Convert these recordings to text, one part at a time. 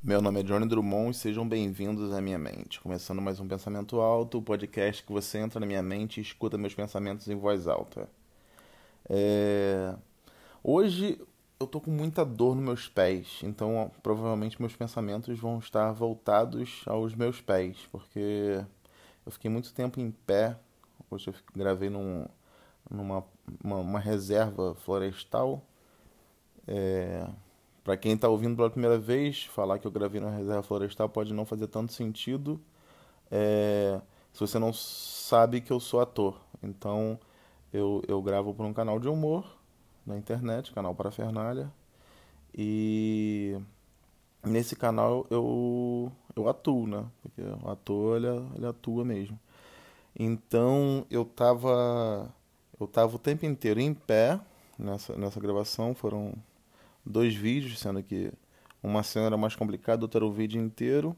Meu nome é Johnny Drummond e sejam bem-vindos à minha mente. Começando mais um Pensamento Alto, o podcast que você entra na minha mente e escuta meus pensamentos em voz alta. É... Hoje eu tô com muita dor nos meus pés, então provavelmente meus pensamentos vão estar voltados aos meus pés, porque eu fiquei muito tempo em pé. Hoje eu gravei num, numa uma, uma reserva florestal. É para quem está ouvindo pela primeira vez, falar que eu gravei na reserva florestal pode não fazer tanto sentido é, se você não sabe que eu sou ator. Então, eu, eu gravo por um canal de humor na internet, canal Parafernália. E nesse canal eu, eu atuo, né? Porque o ator, ele, ele atua mesmo. Então, eu tava, eu tava o tempo inteiro em pé nessa, nessa gravação. Foram dois vídeos, sendo que uma cena era mais complicada, outra era o vídeo inteiro.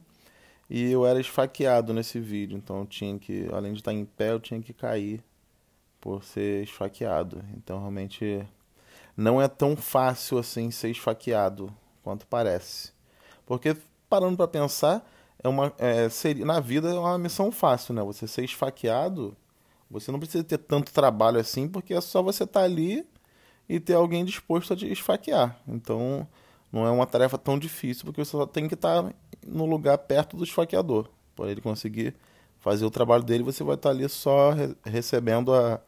E eu era esfaqueado nesse vídeo, então eu tinha que, além de estar em pé, eu tinha que cair por ser esfaqueado. Então realmente não é tão fácil assim ser esfaqueado quanto parece. Porque parando para pensar, é uma é, seria, na vida é uma missão fácil, né? Você ser esfaqueado, você não precisa ter tanto trabalho assim, porque é só você estar tá ali e ter alguém disposto a te esfaquear. Então, não é uma tarefa tão difícil, porque você só tem que estar no lugar perto do esfaqueador. Para ele conseguir fazer o trabalho dele, você vai estar ali só re recebendo a,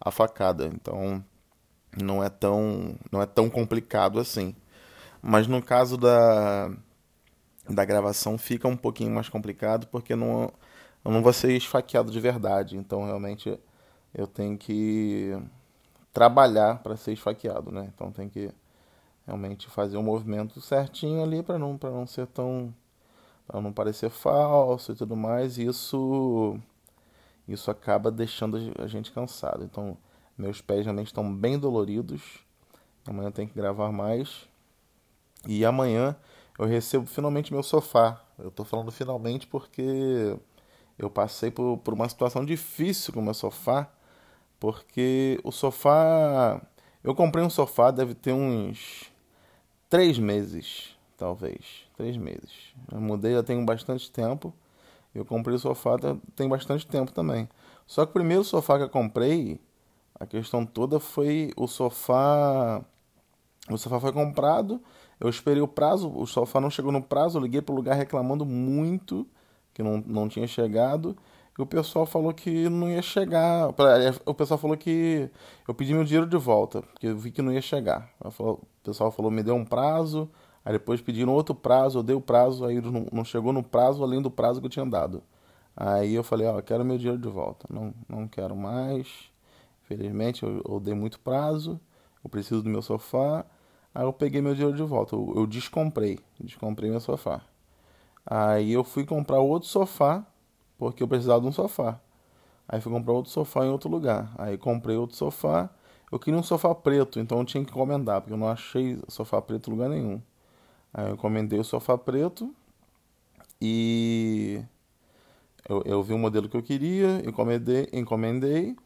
a facada. Então, não é tão não é tão complicado assim. Mas no caso da da gravação fica um pouquinho mais complicado porque não eu não vou ser esfaqueado de verdade. Então, realmente eu tenho que trabalhar para ser esfaqueado, né? Então tem que realmente fazer o um movimento certinho ali para não para não ser tão para não parecer falso e tudo mais. E isso isso acaba deixando a gente cansado. Então meus pés realmente estão bem doloridos. Amanhã tem que gravar mais. E amanhã eu recebo finalmente meu sofá. Eu estou falando finalmente porque eu passei por, por uma situação difícil com o meu sofá porque o sofá. Eu comprei um sofá, deve ter uns três meses, talvez. Três meses. Eu mudei já tem bastante tempo. Eu comprei o sofá tem bastante tempo também. Só que o primeiro sofá que eu comprei, a questão toda foi o sofá. O sofá foi comprado, eu esperei o prazo, o sofá não chegou no prazo, eu liguei para o lugar reclamando muito que não, não tinha chegado. O pessoal falou que não ia chegar. O pessoal falou que eu pedi meu dinheiro de volta, porque eu vi que não ia chegar. O pessoal falou, me deu um prazo, aí depois pediram outro prazo, eu dei o prazo, aí não chegou no prazo além do prazo que eu tinha dado. Aí eu falei, ó, quero meu dinheiro de volta, não, não quero mais. Infelizmente eu, eu dei muito prazo, eu preciso do meu sofá. Aí eu peguei meu dinheiro de volta, eu, eu descomprei, descomprei meu sofá. Aí eu fui comprar outro sofá porque eu precisava de um sofá. Aí fui comprar outro sofá em outro lugar. Aí comprei outro sofá. Eu queria um sofá preto, então eu tinha que encomendar, porque eu não achei sofá preto em lugar nenhum. Aí eu encomendei o sofá preto e eu, eu vi o modelo que eu queria, encomendei, encomendei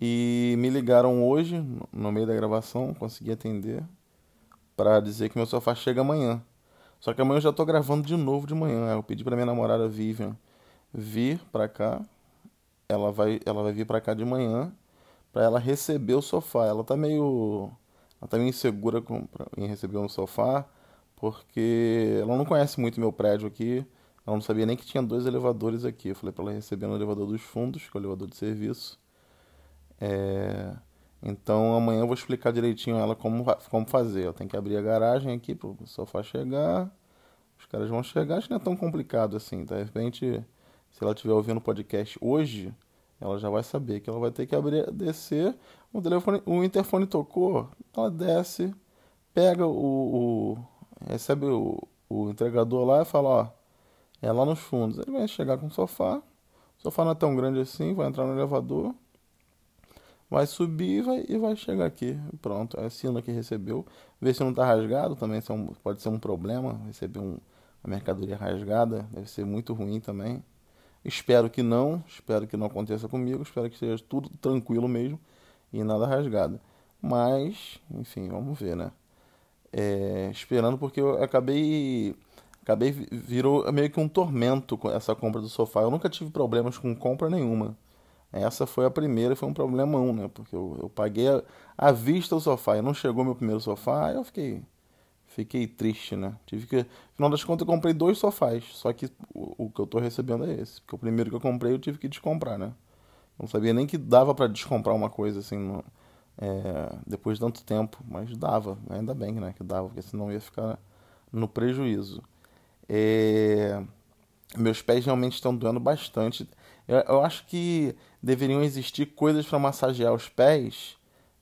e me ligaram hoje, no meio da gravação, consegui atender, para dizer que meu sofá chega amanhã. Só que amanhã eu já estou gravando de novo de manhã. Eu pedi para minha namorada Vivian vir para cá. Ela vai, ela vai vir para cá de manhã para ela receber o sofá. Ela tá meio, ela tá meio insegura com, pra, em receber um sofá, porque ela não conhece muito meu prédio aqui. Ela não sabia nem que tinha dois elevadores aqui. Eu falei para ela receber no elevador dos fundos, que é o elevador de serviço. É... Então amanhã eu vou explicar direitinho ela como, como fazer. Eu tenho que abrir a garagem aqui para o sofá chegar. Os caras vão chegar, acho que não é tão complicado assim. Tá? De repente se ela estiver ouvindo o podcast hoje, ela já vai saber que ela vai ter que abrir, descer, o telefone, o interfone tocou, ela desce, pega o, o recebe o, o entregador lá e fala, ó, é lá nos fundos. Ele vai chegar com o sofá, o sofá não é tão grande assim, vai entrar no elevador, vai subir e vai, e vai chegar aqui. Pronto, é assina que recebeu. Ver se não está rasgado também, é pode ser um problema, receber um, uma mercadoria rasgada, deve ser muito ruim também. Espero que não, espero que não aconteça comigo, espero que seja tudo tranquilo mesmo e nada rasgado. Mas, enfim, vamos ver, né? É, esperando porque eu acabei acabei virou meio que um tormento com essa compra do sofá. Eu nunca tive problemas com compra nenhuma. Essa foi a primeira, foi um problemão, né? Porque eu, eu paguei à vista o sofá e não chegou meu primeiro sofá, eu fiquei fiquei triste, né? Tive que, final das contas, eu comprei dois sofás, só que o, o que eu tô recebendo é esse, porque o primeiro que eu comprei eu tive que descomprar, né? Não sabia nem que dava para descomprar uma coisa assim, no, é, depois de tanto tempo, mas dava, ainda bem, né? Que dava, porque senão ia ficar no prejuízo. É, meus pés realmente estão doendo bastante. Eu, eu acho que deveriam existir coisas para massagear os pés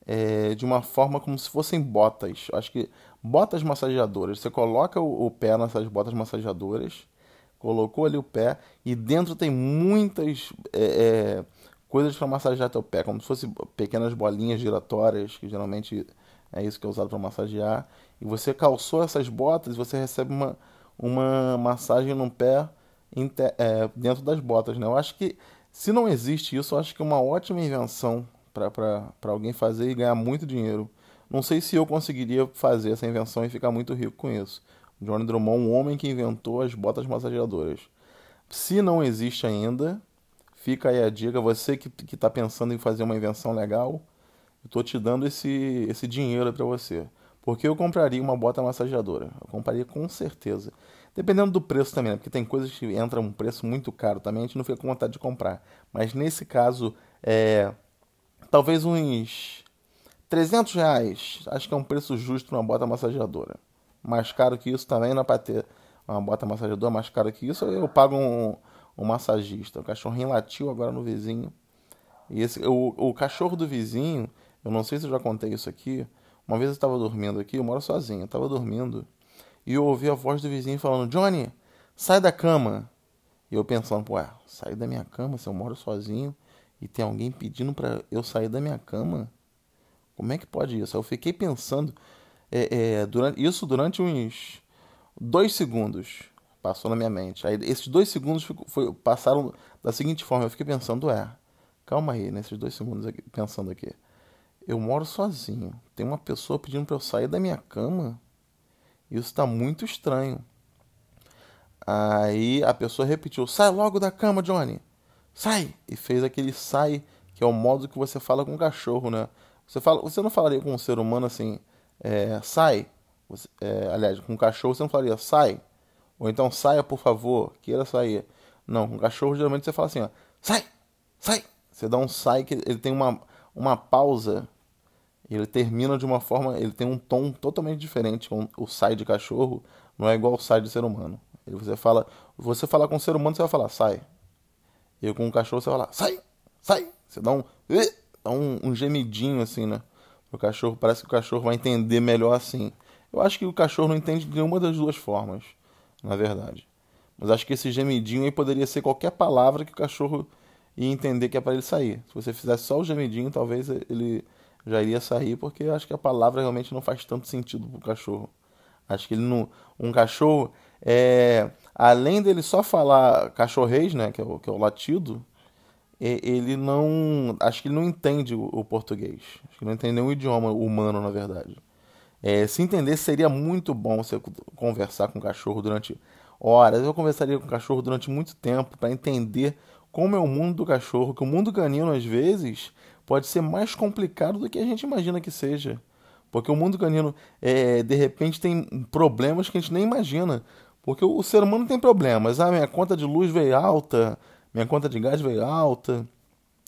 é, de uma forma como se fossem botas. Eu acho que botas massageadoras. Você coloca o, o pé nessas botas massageadoras, colocou ali o pé e dentro tem muitas é, é, coisas para massagear teu pé, como se fossem pequenas bolinhas giratórias, que geralmente é isso que é usado para massagear. E você calçou essas botas, você recebe uma, uma massagem no pé é, dentro das botas. Né? Eu acho que se não existe isso, eu acho que é uma ótima invenção para alguém fazer e ganhar muito dinheiro. Não sei se eu conseguiria fazer essa invenção e ficar muito rico com isso. Johnny Drummond, um homem que inventou as botas massageadoras. Se não existe ainda, fica aí a dica. Você que está pensando em fazer uma invenção legal, eu estou te dando esse, esse dinheiro para você. Porque eu compraria uma bota massageadora. Eu compraria com certeza. Dependendo do preço também, né? porque tem coisas que entram um preço muito caro também, a gente não fica com vontade de comprar. Mas nesse caso, é, talvez uns 300 reais. Acho que é um preço justo uma bota massageadora. Mais caro que isso também não é para ter uma bota massageadora mais caro que isso. Eu pago um, um massagista. O cachorrinho latiu agora no vizinho. E esse, o, o cachorro do vizinho, eu não sei se eu já contei isso aqui. Uma vez eu estava dormindo aqui, eu moro sozinho, eu estava dormindo. E eu ouvi a voz do vizinho falando: Johnny, sai da cama. E eu pensando, ué, sair da minha cama se eu moro sozinho e tem alguém pedindo para eu sair da minha cama? Como é que pode isso? Eu fiquei pensando é, é, durante, isso durante uns dois segundos. Passou na minha mente. Aí esses dois segundos foi, passaram da seguinte forma. Eu fiquei pensando, é, calma aí, nesses dois segundos aqui, pensando aqui. Eu moro sozinho. Tem uma pessoa pedindo para eu sair da minha cama. Isso está muito estranho. Aí a pessoa repetiu: Sai logo da cama, Johnny. Sai! E fez aquele sai, que é o modo que você fala com o cachorro, né? Você, fala, você não falaria com um ser humano assim: é, Sai. Você, é, aliás, com um cachorro você não falaria: Sai. Ou então saia, por favor, queira sair. Não, com um cachorro geralmente você fala assim: ó, Sai! Sai! Você dá um sai que ele tem uma, uma pausa ele termina de uma forma, ele tem um tom totalmente diferente. O sai de cachorro não é igual o sai de ser humano. Ele, você fala, você falar com um ser humano, você vai falar sai. E com um cachorro você vai falar sai, sai. Você dá um, dá um, um gemidinho assim, né? O cachorro parece que o cachorro vai entender melhor assim. Eu acho que o cachorro não entende de nenhuma das duas formas, na verdade. Mas acho que esse gemidinho aí poderia ser qualquer palavra que o cachorro ia entender que é para ele sair. Se você fizesse só o gemidinho, talvez ele já iria sair, porque eu acho que a palavra realmente não faz tanto sentido pro cachorro. Acho que ele não. Um cachorro, é, além dele só falar cachorrês, né, que é o, que é o latido, ele não. Acho que ele não entende o, português. Acho que não entende nenhum idioma humano, na verdade. É, se entender, seria muito bom você conversar com o cachorro durante horas. Eu conversaria com o cachorro durante muito tempo para entender como é o mundo do cachorro, que o mundo canino, às vezes, pode ser mais complicado do que a gente imagina que seja. Porque o mundo canino, é, de repente, tem problemas que a gente nem imagina. Porque o, ser humano tem problemas. Ah, minha conta de luz veio alta, minha conta de gás veio alta.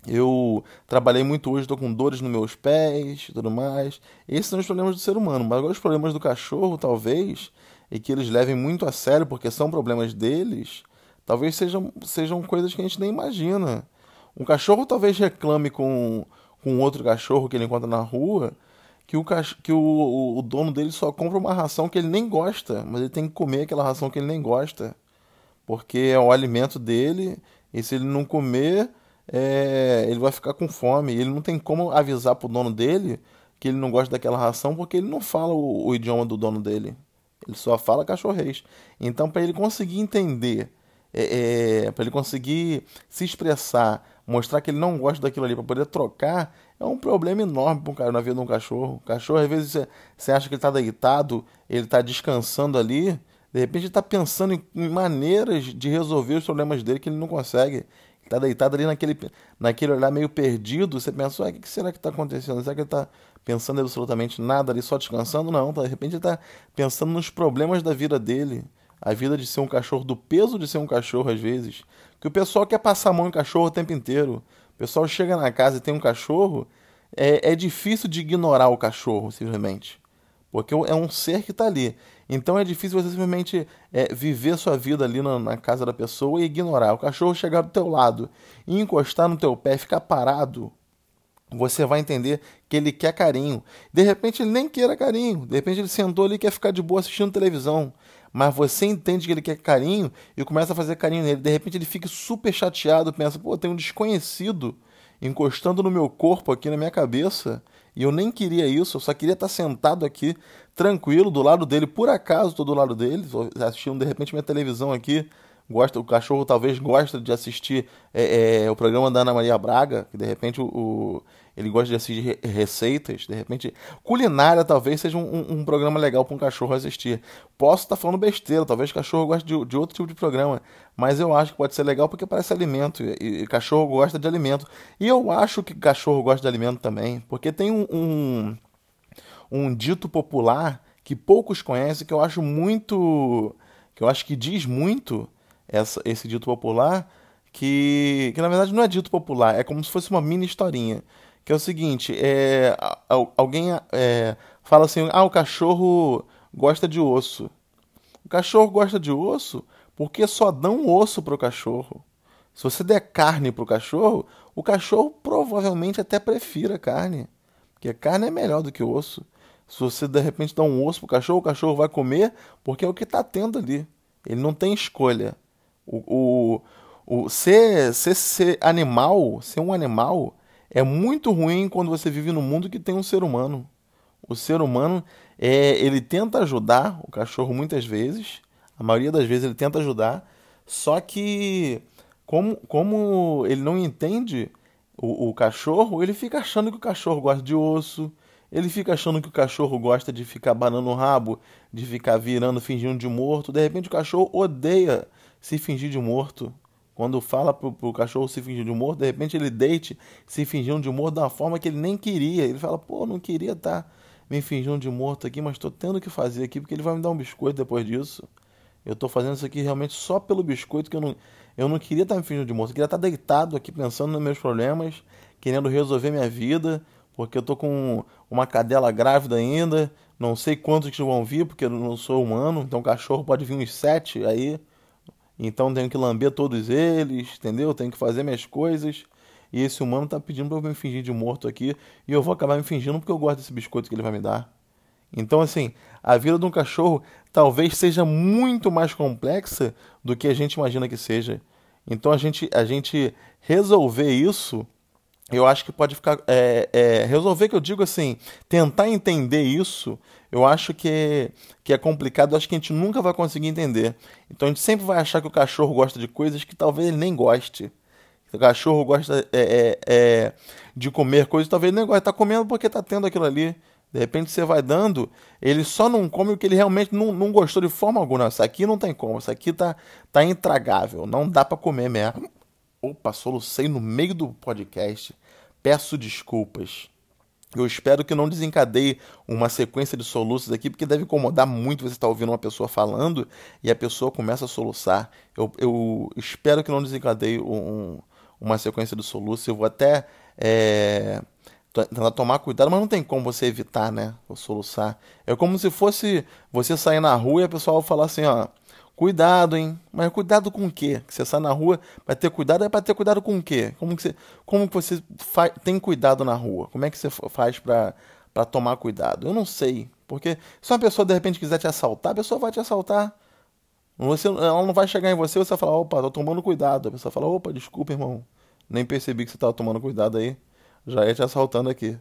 Eu trabalhei muito hoje, estou com dores nos meus pés e tudo mais. Esses são os problemas do ser humano. Mas agora os problemas do cachorro, talvez, e que eles levem muito a sério porque são problemas deles, talvez sejam, sejam coisas que a gente nem imagina. Um cachorro talvez reclame com, com outro cachorro que ele encontra na rua que, o, que o, o dono dele só compra uma ração que ele nem gosta, mas ele tem que comer aquela ração que ele nem gosta, porque é o alimento dele, e se ele não comer, é, ele vai ficar com fome. Ele não tem como avisar pro dono dele que ele não gosta daquela ração, porque ele não fala o, o idioma do dono dele. Ele só fala cachorrês. Então, para ele conseguir entender, é, é, para ele conseguir se expressar mostrar que ele não gosta daquilo ali para poder trocar é um problema enorme para um cara na vida de um cachorro. O cachorro, às vezes, você, você acha que ele está deitado, ele está descansando ali, De repente ele está pensando em, maneiras de resolver os problemas dele que ele não consegue. Está deitado ali naquele, naquele olhar meio perdido. Você pensa, o que será que está acontecendo? Será que ele está pensando absolutamente nada ali, só descansando? Não, de repente ele está pensando nos problemas da vida dele. A vida de ser um cachorro, do peso de ser um cachorro às vezes. Que o pessoal quer passar a mão em cachorro o tempo inteiro. O pessoal chega na casa e tem um cachorro, é, é difícil de ignorar o cachorro, simplesmente. Porque é um ser que está ali. Então é difícil você simplesmente é, viver sua vida ali na, na, casa da pessoa e ignorar. O cachorro chegar do teu lado e encostar no teu pé, ficar parado, você vai entender que ele quer carinho. De repente ele nem queira carinho. De repente ele sentou ali e quer ficar de boa assistindo televisão. Mas você entende que ele quer carinho e começa a fazer carinho nele. De repente ele fica super chateado, pensa, pô, tem um desconhecido encostando no meu corpo aqui na minha cabeça e eu nem queria isso, eu só queria estar sentado aqui, tranquilo, do lado dele. Por acaso estou do lado dele, assistindo de repente minha televisão aqui. Gosta, o cachorro talvez gosta de assistir é, é, o programa da Ana Maria Braga, que de repente o, o ele gosta de assistir receitas, de repente. Culinária talvez seja um, um programa legal para um cachorro assistir. Posso estar tá falando besteira, talvez cachorro goste de, de, outro tipo de programa, mas eu acho que pode ser legal porque parece alimento, e, e cachorro gosta de alimento. E eu acho que cachorro gosta de alimento também, porque tem um, um, um dito popular que poucos conhecem, que eu acho muito. que eu acho que diz muito essa, esse dito popular. Que, que na verdade não é dito popular, é como se fosse uma mini historinha que é o seguinte, é, alguém é, fala assim, ah, o cachorro gosta de osso. O cachorro gosta de osso porque só dão osso para o cachorro. Se você der carne para o cachorro, o cachorro provavelmente até prefira carne, porque carne é melhor do que osso. Se você de repente dá um osso para o cachorro, o cachorro vai comer porque é o que está tendo ali. Ele não tem escolha. O, o, o ser, ser, ser animal, ser um animal, é muito ruim quando você vive num mundo que tem um ser humano. O ser humano, é, ele tenta ajudar o cachorro muitas vezes, a maioria das vezes ele tenta ajudar, só que como, como ele não entende o, o cachorro, ele fica achando que o cachorro gosta de osso, ele fica achando que o cachorro gosta de ficar banando o rabo, de ficar virando, fingindo de morto. De repente o cachorro odeia se fingir de morto. Quando fala pro, pro cachorro se fingir de morto, de repente ele deite se fingindo de morto de uma forma que ele nem queria. Ele fala, pô, não queria estar tá me fingindo de morto aqui, mas estou tendo que fazer aqui porque ele vai me dar um biscoito depois disso. Eu estou fazendo isso aqui realmente só pelo biscoito que eu não, eu não queria estar tá me fingindo de morto. Eu queria estar tá deitado aqui pensando nos meus problemas, querendo resolver minha vida, porque eu estou com uma cadela grávida ainda. Não sei quantos que vão vir, porque eu não sou humano. Então o cachorro pode vir uns sete aí. Então tenho que lamber todos eles, entendeu? Tenho que fazer minhas coisas. E esse humano tá pedindo para eu me fingir de morto aqui. E eu vou acabar me fingindo porque eu gosto desse biscoito que ele vai me dar. Então, assim, a vida de um cachorro talvez seja muito mais complexa do que a gente imagina que seja. Então, a gente, a gente resolver isso eu acho que pode ficar. É, é, resolver, que eu digo assim, tentar entender isso, eu acho que que é complicado, eu acho que a gente nunca vai conseguir entender. Então a gente sempre vai achar que o cachorro gosta de coisas que talvez ele nem goste. O cachorro gosta é, é, é de comer coisas talvez ele nem goste. Está comendo porque está tendo aquilo ali. De repente você vai dando, ele só não come o que ele realmente não, não gostou de forma alguma. Isso aqui não tem como, isso aqui tá, tá intragável, não dá para comer mesmo. Opa, solucei no meio do podcast. Peço desculpas. Eu espero que não desencadeie uma sequência de soluços aqui, porque deve incomodar muito você estar ouvindo uma pessoa falando e a pessoa começa a soluçar. Eu, eu espero que não desencadeie um, uma sequência de soluços. Eu vou até é, tentar tomar cuidado, mas não tem como você evitar, né? O soluçar. É como se fosse você sair na rua e a pessoa falar assim, ó. Cuidado, hein? Mas cuidado com o quê? Que você sai na rua, vai ter cuidado, é para ter cuidado com o quê? Como que você, como que você tem cuidado na rua? Como é que você faz para tomar cuidado? Eu não sei. Porque se uma pessoa de repente quiser te assaltar, a pessoa vai te assaltar. Você, ela não vai chegar em você e você vai falar, opa, tô tomando cuidado. A pessoa fala, opa, desculpa, irmão. Nem percebi que você tava tomando cuidado aí. Já ia te assaltando aqui.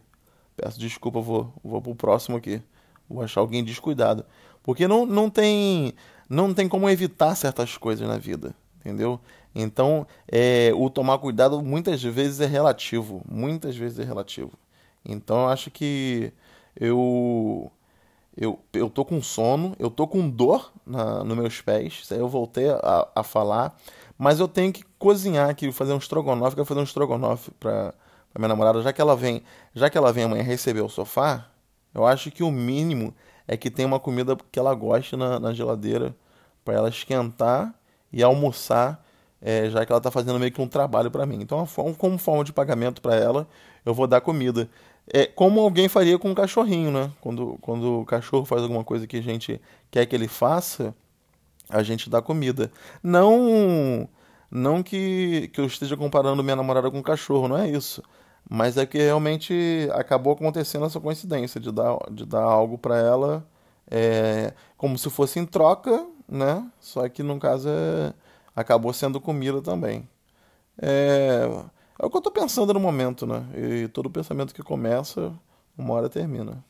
Peço desculpa, vou, vou pro próximo aqui. Vou achar alguém descuidado. Porque não, não tem não tem como evitar certas coisas na vida, entendeu? Então, é, o tomar cuidado muitas vezes é relativo, muitas vezes é relativo. Então, eu acho que eu eu, eu tô com sono, eu tô com dor na, nos meus pés, aí eu voltei a, a falar, mas eu tenho que cozinhar aqui, fazer um estrogonofe, quero fazer um estrogonofe pra minha namorada, já que ela vem, já que ela vem amanhã receber o sofá, eu acho que o mínimo é que tem uma comida que ela goste na, na geladeira para ela esquentar e almoçar, é, já que ela tá fazendo meio que um trabalho para mim. Então, como forma de pagamento para ela, eu vou dar comida. É como alguém faria com um cachorrinho, né? Quando, quando o cachorro faz alguma coisa que a gente quer que ele faça, a gente dá comida. Não não que, que eu esteja comparando minha namorada com um cachorro, não é isso. Mas é que realmente acabou acontecendo essa coincidência de dar, de dar algo para ela é, como se fosse em troca, né? Só que no caso é, acabou sendo comida também. É, é o que eu tô pensando no momento, né? E todo pensamento que começa, uma hora termina.